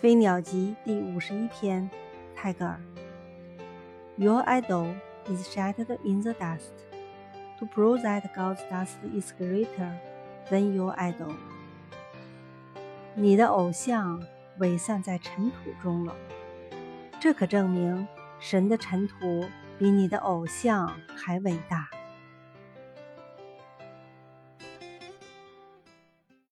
飞鸟集第五十一篇泰戈尔 your idol is shattered in the dust to prove that god's dust is greater than your idol 你的偶像伪散在尘土中了这可证明神的尘土比你的偶像还伟大